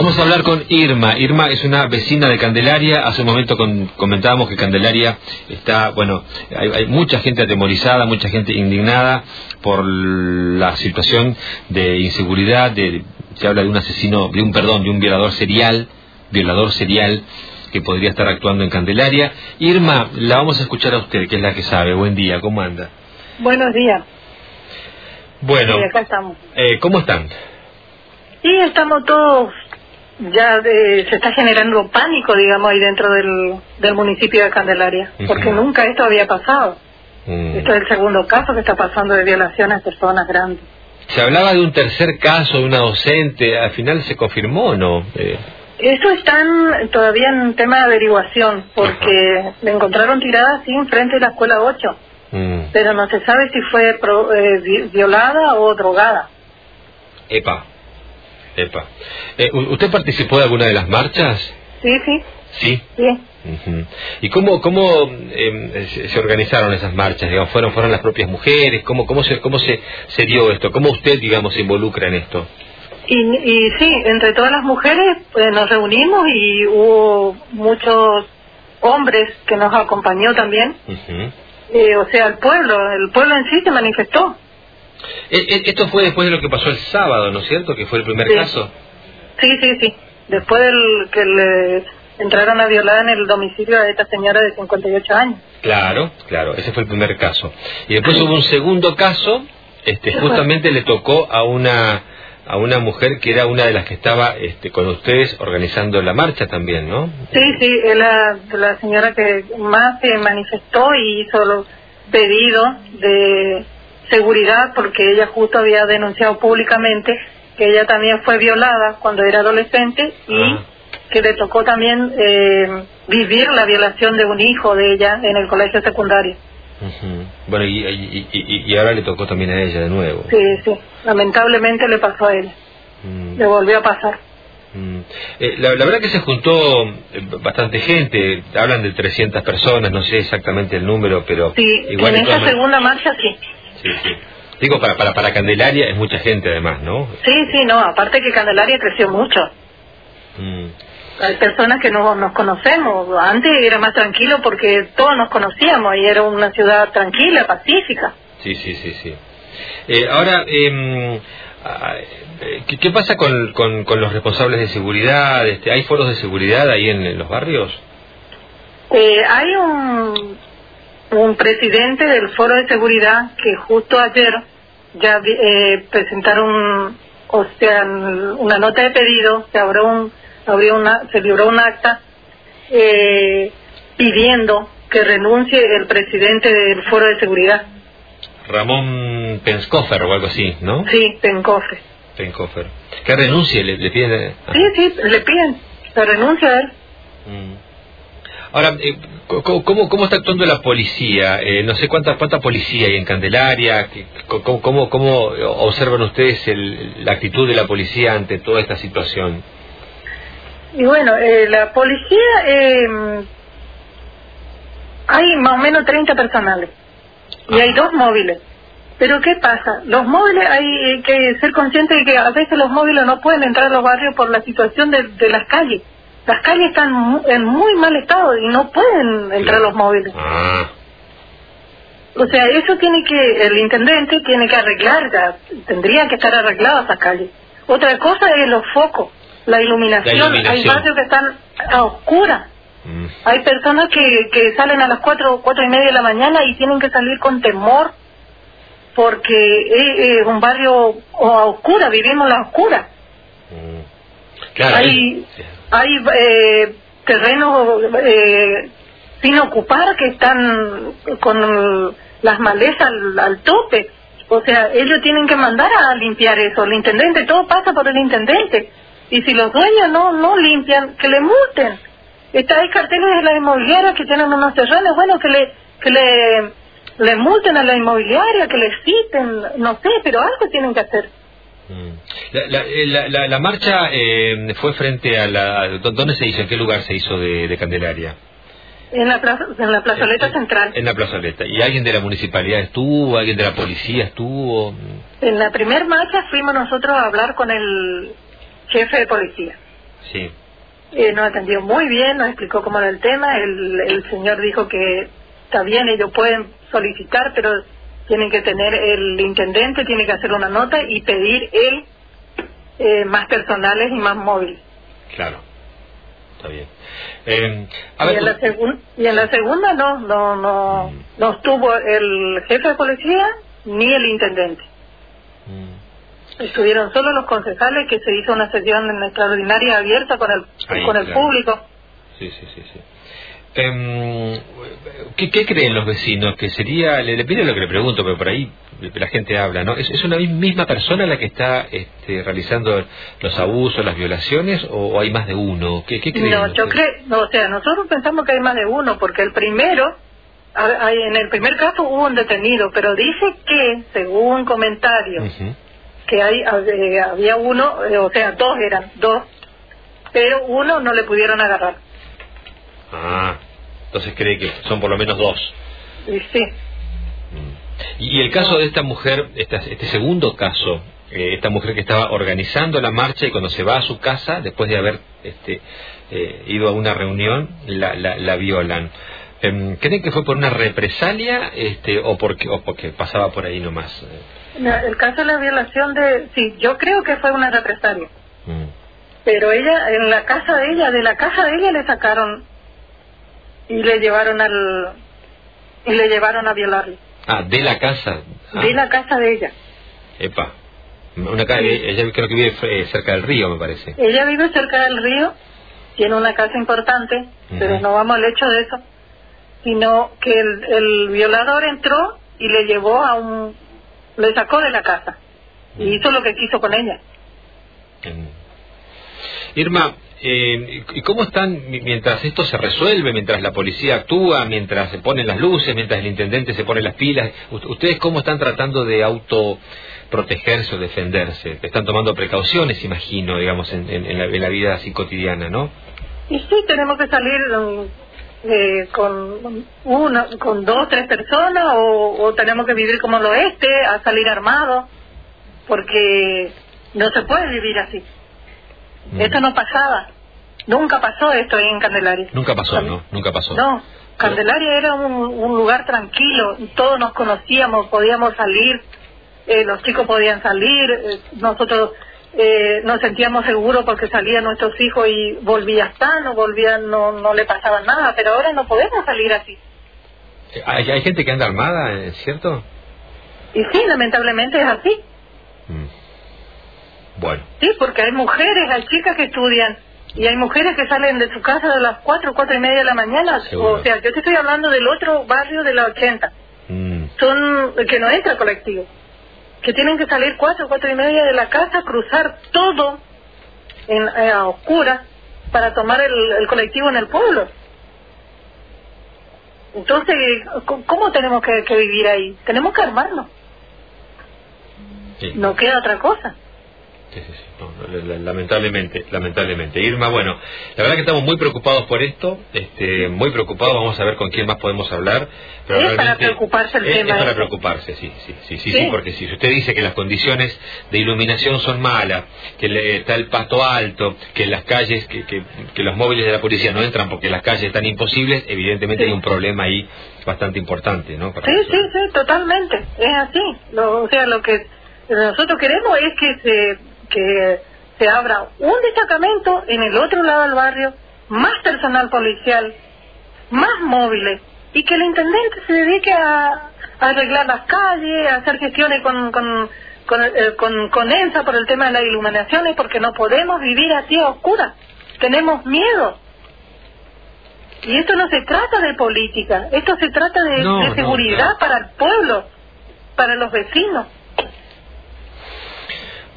Vamos a hablar con Irma. Irma es una vecina de Candelaria. Hace un momento comentábamos que Candelaria está, bueno, hay, mucha gente atemorizada, mucha gente indignada por la situación de inseguridad. De, se habla de un asesino, de un perdón, de un violador serial, violador serial que podría estar actuando en Candelaria. Irma, la vamos a escuchar a usted, que es la que sabe. Buen día, ¿cómo anda? Buenos días. Bueno, acá estamos. Eh, ¿cómo están? Sí, estamos todos ya se está generando pánico, digamos, ahí dentro del, del municipio de Candelaria, porque nunca esto había pasado. Mm. Esto es el segundo caso que está pasando de violación a personas grandes. Se hablaba de un tercer caso de una docente, al final se confirmó o no? Eh... Eso están todavía en tema de averiguación, porque le encontraron tirada así enfrente de la escuela 8, mm. pero no se sabe si fue eh, violada o drogada. Epa. Epa. Eh, ¿Usted participó de alguna de las marchas? Sí, sí. ¿Sí? Sí. ¿Y cómo, cómo em, se organizaron esas marchas? Digamos, ¿Fueron, fueron las propias mujeres? ¿Cómo, cómo, se, cómo se, se dio esto? ¿Cómo usted, digamos, se involucra en esto? Y, y sí, entre todas las mujeres pues, nos reunimos y hubo muchos hombres que nos acompañó también. Eh, o sea, el pueblo, el pueblo en sí se manifestó. Eh, eh, esto fue después de lo que pasó el sábado, ¿no es cierto? Que fue el primer caso. Sí, sí, sí. Después del que le entraron a violar en el domicilio a esta señora de 58 años. Claro, claro, ese fue el primer caso. Y después hubo un segundo caso, este, justamente le tocó a una a una mujer que era una de las que estaba este, con ustedes organizando la marcha también, ¿no? Sí, sí, es la, la señora que más se manifestó y hizo los pedidos de seguridad porque ella justo había denunciado públicamente que ella también fue violada cuando era adolescente y ah. que le tocó también eh, vivir la violación de un hijo de ella en el colegio secundario. Bueno, y, y, ahora le tocó también a ella de nuevo. Sí, sí, lamentablemente le pasó a él. Mm. Le volvió a pasar. Mm. Eh, la, verdad que se juntó eh, bastante gente, hablan de 300 personas, no sé exactamente el número, pero... Sí, igual en esa segunda marcha sí. Sí, sí. Digo, para, para, para Candelaria es mucha gente además, ¿no? Sí, sí, no, aparte que Candelaria creció mucho. Mm. Hay personas que no nos conocemos. Antes era más tranquilo porque todos nos conocíamos y era una ciudad tranquila, pacífica. Sí, sí, sí, sí. Eh, ahora, eh, ¿qué, ¿qué, pasa con, con, con, los responsables de seguridad? Este, ¿Hay foros de seguridad ahí en, los barrios? Eh, hay un un presidente del foro de seguridad que justo ayer ya eh, presentaron o sea una nota de pedido se abrió un abrió una se libró un acta eh, pidiendo que renuncie el presidente del foro de seguridad. Ramón Penscofer o algo así no sí Pencofer Pencofer que renuncie le, le piden sí sí le piden que renuncie a él. Mm. Ahora, eh, ¿cómo, ¿cómo está actuando la policía? Eh, no sé cuánta, cuánta policía hay en Candelaria. ¿Cómo, cómo, cómo observan ustedes la actitud de la policía ante toda esta situación? Y bueno, eh, la policía, eh, hay más o menos 30 personales y hay dos móviles. Pero ¿qué pasa? Los móviles, hay que ser conscientes de que a veces los móviles no pueden entrar a los barrios por la situación de, de las calles las calles están en muy mal estado y no pueden entrar los móviles. Ah. O sea, eso tiene que, el intendente tiene que arreglar, tendría que estar arreglada esa calle. Otra cosa es los focos, la iluminación. Hay barrios que están a oscuras. Mm. Hay personas que, que salen a las cuatro, cuatro y media de la mañana y tienen que salir con temor porque es, un barrio a oscura, vivimos la oscura. Mm. Claro, hay, hay eh, terrenos eh, sin ocupar que están con las malezas al, tope. O sea, ellos tienen que mandar a limpiar eso. El intendente, todo pasa por el intendente. Y si los dueños no no limpian, que le multen. Está, hay carteles de la inmobiliaria que tienen unos terrenos, bueno, que le que le, le multen a la inmobiliaria, que le citen, no sé, pero algo tienen que hacer. Mm. Eh, la, la, la, marcha eh, fue frente a la... ¿Dónde se hizo? ¿En qué lugar se hizo de, Candelaria? En la, plaza, en la plazoleta central. En la plazoleta. ¿Y alguien de la municipalidad estuvo? ¿Alguien de la policía estuvo? En la primera marcha fuimos nosotros a hablar con el jefe de policía. Sí. Eh, nos atendió muy bien, nos explicó cómo era el tema. El, el señor dijo que está bien, ellos pueden solicitar, pero tienen que tener el intendente, tiene que hacer una nota y pedir él eh, más personales y más móviles. Claro, está bien. Eh, y, en la y, en la segunda no, no, no, mm. no estuvo el jefe de policía ni el intendente. Mm. Estuvieron solo los concejales que se hizo una sesión extraordinaria abierta con el, con el público. Sí, sí, sí, sí. Eh, ¿qué, creen los vecinos? Que sería, le, le pido lo que le pregunto, pero por ahí la gente habla, ¿no? ¿Es, una misma persona la que está este, realizando los abusos, las violaciones, o, hay más de uno? ¿Qué, qué creen? No, yo creo, no, o sea, nosotros pensamos que hay más de uno, porque el primero, en el primer caso hubo un detenido, pero dice que, según comentarios, que hay, eh, había uno, eh, o sea, dos eran, dos, pero uno no le pudieron agarrar. Ah, entonces cree que son por lo menos dos. Sí. Mm. Y el caso de esta mujer, este segundo caso, eh, esta mujer que estaba organizando la marcha y cuando se va a su casa, después de haber este, eh, ido a una reunión, la, la, violan. Eh, ¿Creen que fue por una represalia este, o, porque, o porque pasaba por ahí nomás? el caso de la violación de... Sí, yo creo que fue una represalia. Mm. Pero ella, en la casa de ella, de la casa de ella le sacaron y le llevaron al y le llevaron a violarle. Ah, de la casa. De la casa de ella. Epa. Una ella creo que vive eh, cerca del río, me parece. Ella vive cerca del río, tiene una casa importante, pero no vamos al hecho de eso, sino que el, el, violador entró y le llevó a un... le sacó de la casa y hizo lo que quiso con ella. Irma, eh, ¿Y cómo están mientras esto se resuelve, mientras la policía actúa, mientras se ponen las luces, mientras el intendente se pone las pilas? ¿Ustedes cómo están tratando de autoprotegerse o defenderse? Están tomando precauciones, imagino, digamos, en, la, vida así cotidiana, ¿no? Y sí, tenemos que salir eh, con una, con dos, tres personas o, tenemos que vivir como lo este, a salir armado, porque no se puede vivir así. Mm. Esto no pasaba. Nunca pasó esto ahí en Candelaria. Nunca pasó, ¿no? Nunca pasó. No, Candelaria era un, lugar tranquilo, todos nos conocíamos, podíamos salir, eh, los chicos podían salir, eh, nosotros eh, nos sentíamos seguros porque salían nuestros hijos y volvían sano, volvían, no, no le pasaba nada, pero ahora no podemos salir así. ¿Hay, hay gente que anda armada, ¿es cierto? Y sí, lamentablemente es así. Mm. Bueno. Sí, porque hay mujeres, hay chicas que estudian y hay mujeres que salen de su casa de las cuatro, cuatro y media de la mañana. O sea, yo te estoy hablando del otro barrio de la 80. Mm. Son que no entra colectivo. Que tienen que salir cuatro, cuatro y media de la casa, cruzar todo en, eh, a oscuras para tomar el, colectivo en el pueblo. Entonces, ¿cómo tenemos que, vivir ahí? Tenemos que armarnos. No queda otra cosa. Sí, sí, sí. lamentablemente, lamentablemente. Irma, bueno, la verdad que estamos muy preocupados por esto, este, muy preocupados, vamos a ver con quién más podemos hablar. Pero es para preocuparse el tema. Es para preocuparse, sí, sí, sí, sí, sí, porque si usted dice que las condiciones de iluminación son malas, que está el pasto alto, que las calles, que, que, los móviles de la policía no entran porque las calles están imposibles, evidentemente hay un problema ahí bastante importante, ¿no? sí, sí, sí, totalmente, es así. o sea, lo que nosotros queremos es que se que se abra un destacamento en el otro lado del barrio, más personal policial, más móviles, y que el intendente se dedique a, arreglar las calles, a hacer gestiones con, con, con, eh, con, ENSA por el tema de las iluminaciones, porque no podemos vivir así a oscuras, tenemos miedo. Y esto no se trata de política, esto se trata de, seguridad para el pueblo, para los vecinos.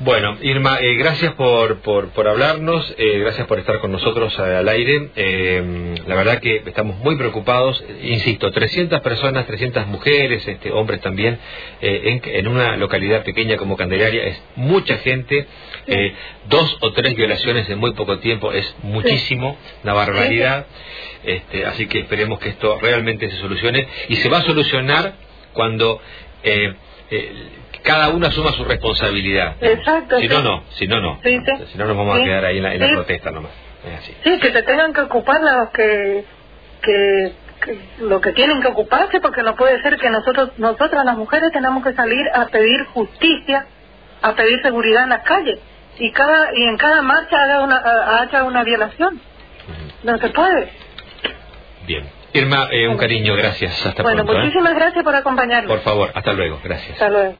Bueno, Irma, eh, gracias por, por, por hablarnos, eh, gracias por estar con nosotros al aire. Eh, la verdad que estamos muy preocupados, insisto, 300 personas, 300 mujeres, este, hombres también, en, en, una localidad pequeña como Candelaria, es mucha gente, dos o tres violaciones en muy poco tiempo, es muchísimo, una barbaridad. Este, así que esperemos que esto realmente se solucione y se va a solucionar cuando eh, cada uno asuma su responsabilidad. Exacto. Si no, no. Si no, no. Sí, sí. Si no, nos vamos a quedar ahí en la, en la protesta nomás. Es así. Sí, que se tengan que ocupar los que, que, que lo que tienen que ocuparse, porque no puede ser que nosotros, nosotras las mujeres tenemos que salir a pedir justicia, a pedir seguridad en las calles y cada y en cada marcha haga una ha- haya una violación. No se puede. Bien. Irma, eh, un cariño, gracias. Hasta bueno, pronto. ¿eh? muchísimas gracias por acompañarnos. Por favor, hasta luego. Gracias. Hasta luego.